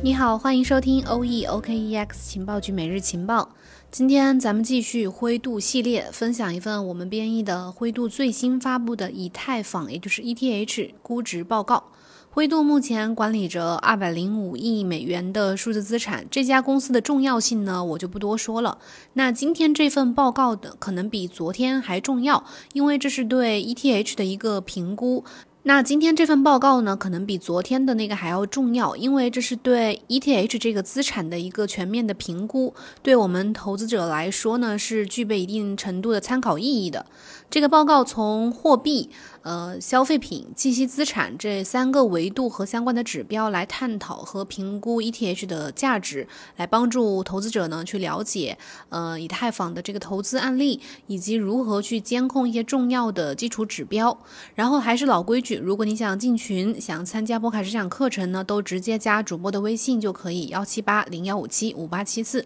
你好，欢迎收听 O E O K E X 情报局每日情报。今天咱们继续灰度系列，分享一份我们编译的灰度最新发布的以太坊，也就是 ETH 估值报告。灰度目前管理着二百零五亿美元的数字资产，这家公司的重要性呢，我就不多说了。那今天这份报告的可能比昨天还重要，因为这是对 ETH 的一个评估。那今天这份报告呢，可能比昨天的那个还要重要，因为这是对 ETH 这个资产的一个全面的评估，对我们投资者来说呢，是具备一定程度的参考意义的。这个报告从货币、呃消费品、计息资产这三个维度和相关的指标来探讨和评估 ETH 的价值，来帮助投资者呢去了解呃以太坊的这个投资案例，以及如何去监控一些重要的基础指标。然后还是老规矩，如果你想进群、想参加波卡实讲课程呢，都直接加主播的微信就可以，幺七八零幺五七五八七四。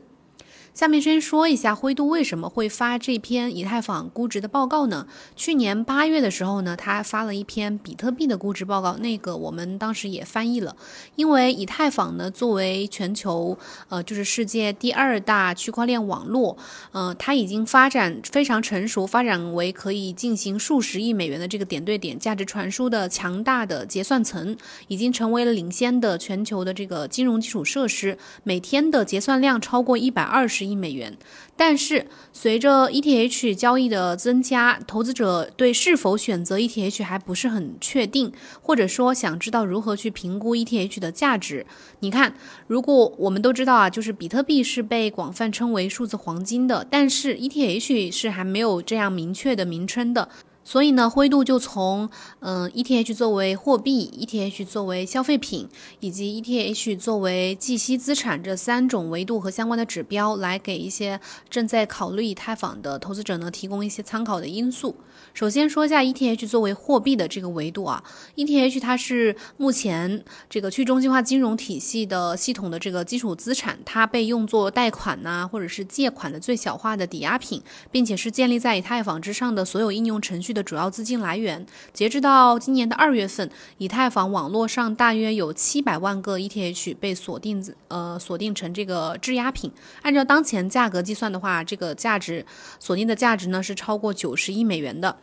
下面先说一下灰度为什么会发这篇以太坊估值的报告呢？去年八月的时候呢，他发了一篇比特币的估值报告，那个我们当时也翻译了。因为以太坊呢，作为全球呃就是世界第二大区块链网络，呃，它已经发展非常成熟，发展为可以进行数十亿美元的这个点对点价值传输的强大的结算层，已经成为了领先的全球的这个金融基础设施，每天的结算量超过一百二十。十亿美元，但是随着 ETH 交易的增加，投资者对是否选择 ETH 还不是很确定，或者说想知道如何去评估 ETH 的价值。你看，如果我们都知道啊，就是比特币是被广泛称为数字黄金的，但是 ETH 是还没有这样明确的名称的。所以呢，灰度就从嗯 ETH 作为货币、ETH 作为消费品以及 ETH 作为计息资产这三种维度和相关的指标，来给一些正在考虑以太坊的投资者呢提供一些参考的因素。首先说一下 ETH 作为货币的这个维度啊，ETH 它是目前这个去中心化金融体系的系统的这个基础资产，它被用作贷款呐或者是借款的最小化的抵押品，并且是建立在以太坊之上的所有应用程序。的主要资金来源，截至到今年的二月份，以太坊网络上大约有七百万个 ETH 被锁定，呃，锁定成这个质押品。按照当前价格计算的话，这个价值锁定的价值呢是超过九十亿美元的。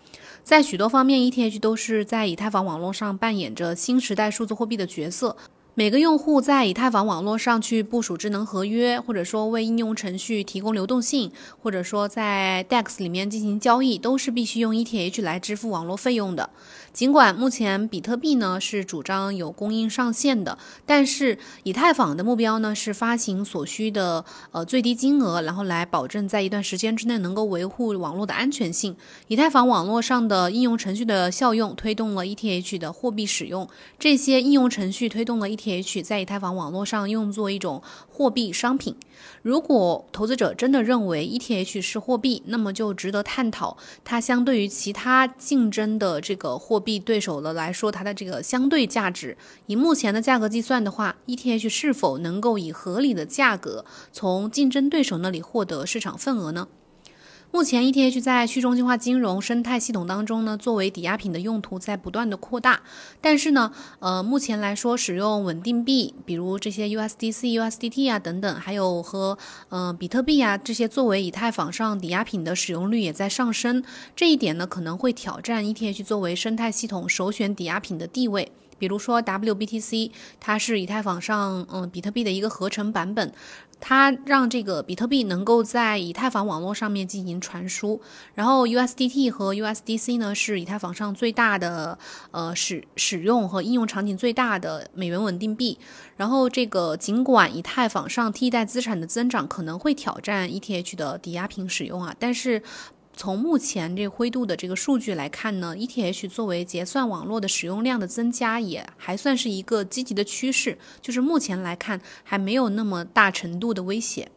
在许多方面，ETH 都是在以太坊网络上扮演着新时代数字货币的角色。每个用户在以太坊网络上去部署智能合约，或者说为应用程序提供流动性，或者说在 DEX 里面进行交易，都是必须用 ETH 来支付网络费用的。尽管目前比特币呢是主张有供应上限的，但是以太坊的目标呢是发行所需的呃最低金额，然后来保证在一段时间之内能够维护网络的安全性。以太坊网络上的应用程序的效用推动了 ETH 的货币使用，这些应用程序推动了 ETH ETH 在以太坊网络上用作一种货币商品。如果投资者真的认为 ETH 是货币，那么就值得探讨它相对于其他竞争的这个货币对手的来说，它的这个相对价值。以目前的价格计算的话，ETH 是否能够以合理的价格从竞争对手那里获得市场份额呢？目前，ETH 在去中心化金融生态系统当中呢，作为抵押品的用途在不断的扩大。但是呢，呃，目前来说，使用稳定币，比如这些 USDC、USDT 啊等等，还有和呃比特币啊这些作为以太坊上抵押品的使用率也在上升。这一点呢，可能会挑战 ETH 作为生态系统首选抵押品的地位。比如说 WBTC，它是以太坊上嗯比特币的一个合成版本。它让这个比特币能够在以太坊网络上面进行传输，然后 USDT 和 USDC 呢是以太坊上最大的呃使使用和应用场景最大的美元稳定币。然后这个尽管以太坊上替代资产的增长可能会挑战 ETH 的抵押品使用啊，但是。从目前这灰度的这个数据来看呢，ETH 作为结算网络的使用量的增加也还算是一个积极的趋势，就是目前来看还没有那么大程度的威胁。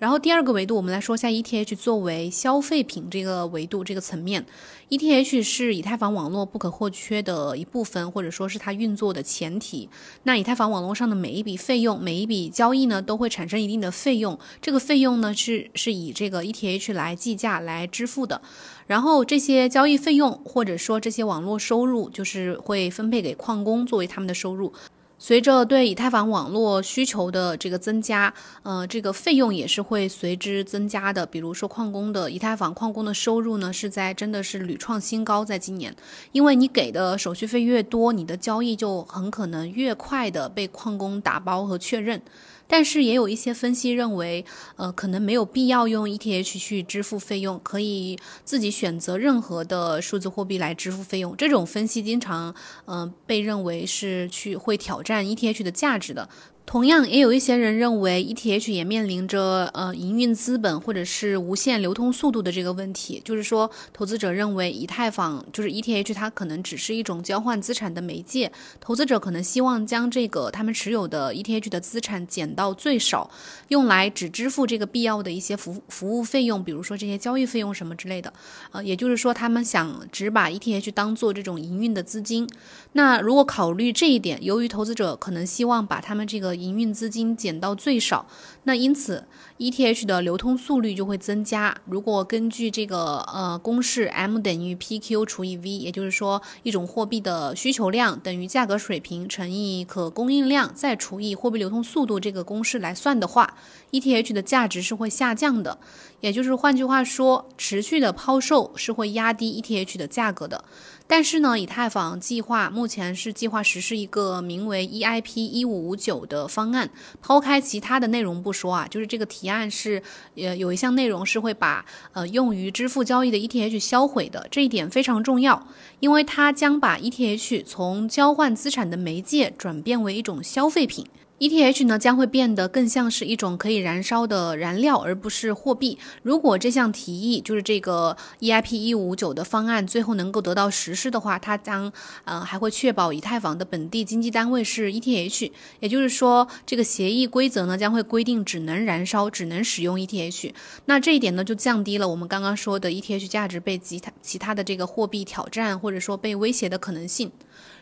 然后第二个维度，我们来说一下 ETH 作为消费品这个维度这个层面，ETH 是以太坊网络不可或缺的一部分，或者说是它运作的前提。那以太坊网络上的每一笔费用，每一笔交易呢，都会产生一定的费用，这个费用呢是是以这个 ETH 来计价来支付的。然后这些交易费用或者说这些网络收入，就是会分配给矿工作为他们的收入。随着对以太坊网络需求的这个增加，呃，这个费用也是会随之增加的。比如说矿工的以太坊矿工的收入呢，是在真的是屡创新高，在今年，因为你给的手续费越多，你的交易就很可能越快的被矿工打包和确认。但是也有一些分析认为，呃，可能没有必要用 ETH 去支付费用，可以自己选择任何的数字货币来支付费用。这种分析经常，嗯，被认为是去会挑战 ETH 的价值的。同样，也有一些人认为，ETH 也面临着呃营运资本或者是无限流通速度的这个问题。就是说，投资者认为以太坊就是 ETH，它可能只是一种交换资产的媒介。投资者可能希望将这个他们持有的 ETH 的资产减到最少，用来只支付这个必要的一些服服务费用，比如说这些交易费用什么之类的。呃，也就是说，他们想只把 ETH 当做这种营运的资金。那如果考虑这一点，由于投资者可能希望把他们这个营运资金减到最少，那因此 ETH 的流通速率就会增加。如果根据这个呃公式 M 等于 PQ 除以 V，也就是说一种货币的需求量等于价格水平乘以可供应量再除以货币流通速度这个公式来算的话，ETH 的价值是会下降的。也就是换句话说，持续的抛售是会压低 ETH 的价格的。但是呢，以太坊计划目前是计划实施一个名为 EIP 一五五九的方案。抛开其他的内容不说啊，就是这个提案是，呃，有一项内容是会把呃用于支付交易的 ETH 销毁的。这一点非常重要，因为它将把 ETH 从交换资产的媒介转变为一种消费品。ETH 呢将会变得更像是一种可以燃烧的燃料，而不是货币。如果这项提议就是这个 EIP 一五九的方案最后能够得到实施的话，它将呃还会确保以太坊的本地经济单位是 ETH，也就是说这个协议规则呢将会规定只能燃烧，只能使用 ETH。那这一点呢就降低了我们刚刚说的 ETH 价值被其他其他的这个货币挑战或者说被威胁的可能性。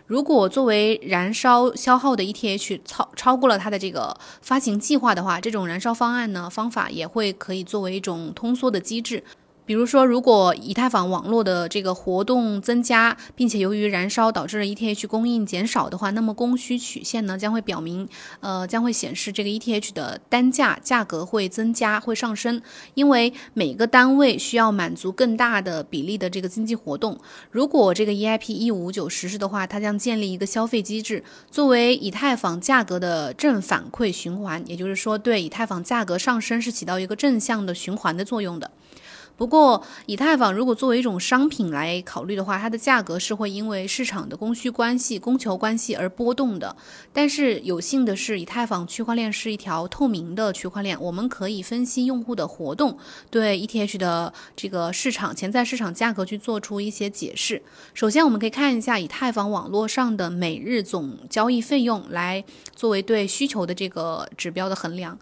如果作为燃烧消耗的 ETH 超超过了它的这个发行计划的话，这种燃烧方案呢方法也会可以作为一种通缩的机制。比如说，如果以太坊网络的这个活动增加，并且由于燃烧导致了 ETH 供应减少的话，那么供需曲线呢将会表明，呃，将会显示这个 ETH 的单价价格会增加，会上升，因为每个单位需要满足更大的比例的这个经济活动。如果这个 EIP 一五九实施的话，它将建立一个消费机制，作为以太坊价格的正反馈循环，也就是说，对以太坊价格上升是起到一个正向的循环的作用的。不过，以太坊如果作为一种商品来考虑的话，它的价格是会因为市场的供需关系、供求关系而波动的。但是有幸的是，以太坊区块链是一条透明的区块链，我们可以分析用户的活动，对 ETH 的这个市场潜在市场价格去做出一些解释。首先，我们可以看一下以太坊网络上的每日总交易费用，来作为对需求的这个指标的衡量。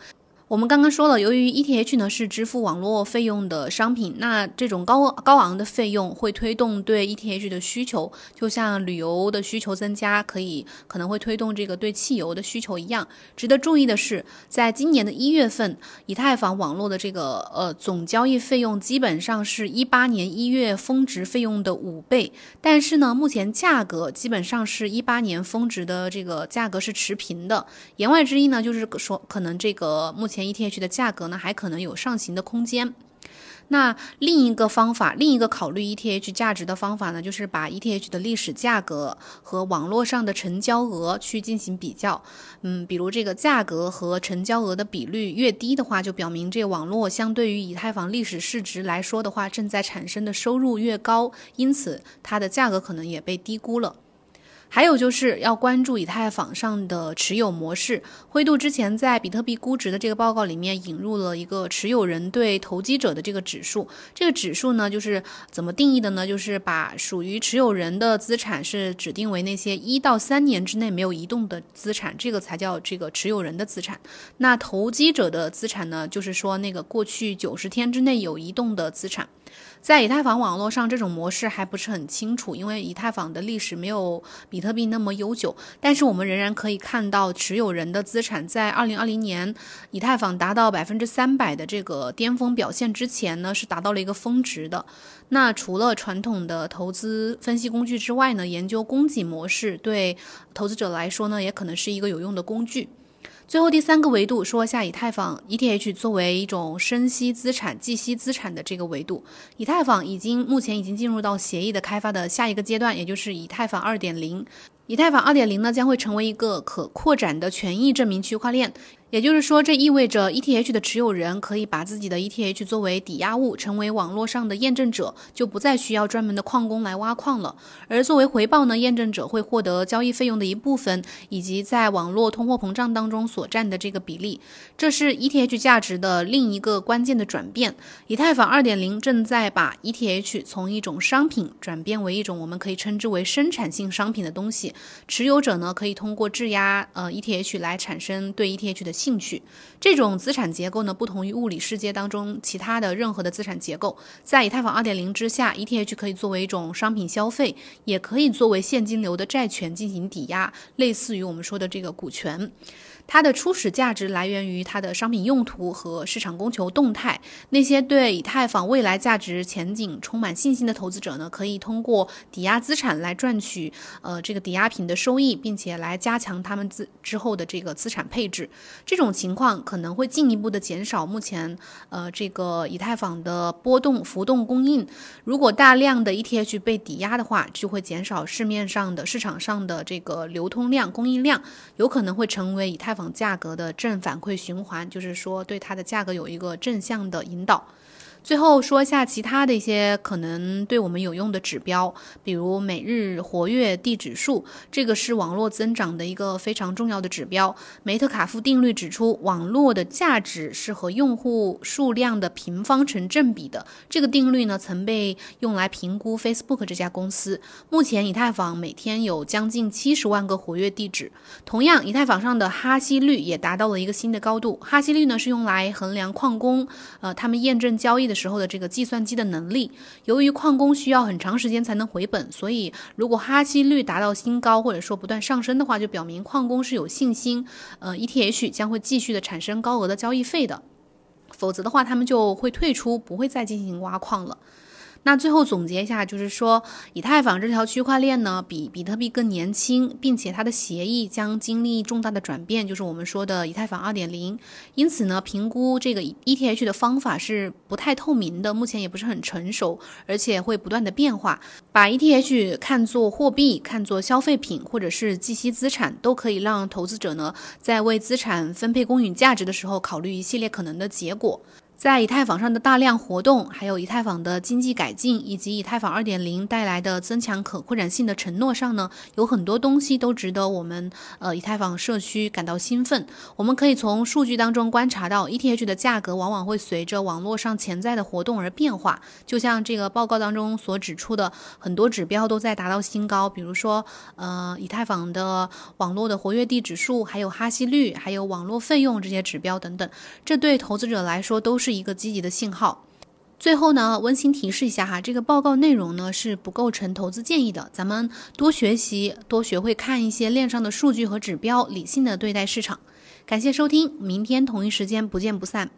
我们刚刚说了，由于 ETH 呢是支付网络费用的商品，那这种高高昂的费用会推动对 ETH 的需求，就像旅游的需求增加，可以可能会推动这个对汽油的需求一样。值得注意的是，在今年的一月份，以太坊网络的这个呃总交易费用基本上是一八年一月峰值费用的五倍，但是呢，目前价格基本上是一八年峰值的这个价格是持平的。言外之意呢，就是说可能这个目前。前 ETH 的价格呢，还可能有上行的空间。那另一个方法，另一个考虑 ETH 价值的方法呢，就是把 ETH 的历史价格和网络上的成交额去进行比较。嗯，比如这个价格和成交额的比率越低的话，就表明这网络相对于以太坊历史市值来说的话，正在产生的收入越高，因此它的价格可能也被低估了。还有就是要关注以太坊上的持有模式。灰度之前在比特币估值的这个报告里面引入了一个持有人对投机者的这个指数。这个指数呢，就是怎么定义的呢？就是把属于持有人的资产是指定为那些一到三年之内没有移动的资产，这个才叫这个持有人的资产。那投机者的资产呢，就是说那个过去九十天之内有移动的资产。在以太坊网络上，这种模式还不是很清楚，因为以太坊的历史没有比特币那么悠久。但是我们仍然可以看到，持有人的资产在二零二零年以太坊达到百分之三百的这个巅峰表现之前呢，是达到了一个峰值的。那除了传统的投资分析工具之外呢，研究供给模式对投资者来说呢，也可能是一个有用的工具。最后第三个维度，说一下以太坊 ETH 作为一种生息资产、计息资产的这个维度。以太坊已经目前已经进入到协议的开发的下一个阶段，也就是以太坊二点零。以太坊二点零呢，将会成为一个可扩展的权益证明区块链。也就是说，这意味着 ETH 的持有人可以把自己的 ETH 作为抵押物，成为网络上的验证者，就不再需要专门的矿工来挖矿了。而作为回报呢，验证者会获得交易费用的一部分，以及在网络通货膨胀当中所占的这个比例。这是 ETH 价值的另一个关键的转变。以太坊2.0正在把 ETH 从一种商品转变为一种我们可以称之为生产性商品的东西。持有者呢，可以通过质押呃 ETH 来产生对 ETH 的。兴趣这种资产结构呢，不同于物理世界当中其他的任何的资产结构。在以太坊二点零之下，ETH 可以作为一种商品消费，也可以作为现金流的债权进行抵押，类似于我们说的这个股权。它的初始价值来源于它的商品用途和市场供求动态。那些对以太坊未来价值前景充满信心的投资者呢，可以通过抵押资产来赚取呃这个抵押品的收益，并且来加强他们之之后的这个资产配置。这种情况可能会进一步的减少目前呃这个以太坊的波动浮动供应。如果大量的 ETH 被抵押的话，就会减少市面上的市场上的这个流通量、供应量，有可能会成为以太。房价格的正反馈循环，就是说对它的价格有一个正向的引导。最后说一下其他的一些可能对我们有用的指标，比如每日活跃地指数，这个是网络增长的一个非常重要的指标。梅特卡夫定律指出，网络的价值是和用户数量的平方成正比的。这个定律呢，曾被用来评估 Facebook 这家公司。目前，以太坊每天有将近七十万个活跃地址。同样，以太坊上的哈希率也达到了一个新的高度。哈希率呢，是用来衡量矿工，呃，他们验证交易的。时候的这个计算机的能力，由于矿工需要很长时间才能回本，所以如果哈希率达到新高，或者说不断上升的话，就表明矿工是有信心，呃，ETH 将会继续的产生高额的交易费的，否则的话，他们就会退出，不会再进行挖矿了。那最后总结一下，就是说，以太坊这条区块链呢，比比特币更年轻，并且它的协议将经历重大的转变，就是我们说的以太坊2.0。因此呢，评估这个 ETH 的方法是不太透明的，目前也不是很成熟，而且会不断的变化。把 ETH 看作货币、看作消费品或者是计息资产，都可以让投资者呢，在为资产分配公允价值的时候，考虑一系列可能的结果。在以太坊上的大量活动，还有以太坊的经济改进，以及以太坊2.0带来的增强可扩展性的承诺上呢，有很多东西都值得我们呃以太坊社区感到兴奋。我们可以从数据当中观察到，ETH 的价格往往会随着网络上潜在的活动而变化。就像这个报告当中所指出的，很多指标都在达到新高，比如说呃以太坊的网络的活跃地指数，还有哈希率，还有网络费用这些指标等等。这对投资者来说都是。是一个积极的信号。最后呢，温馨提示一下哈，这个报告内容呢是不构成投资建议的。咱们多学习，多学会看一些链上的数据和指标，理性的对待市场。感谢收听，明天同一时间不见不散。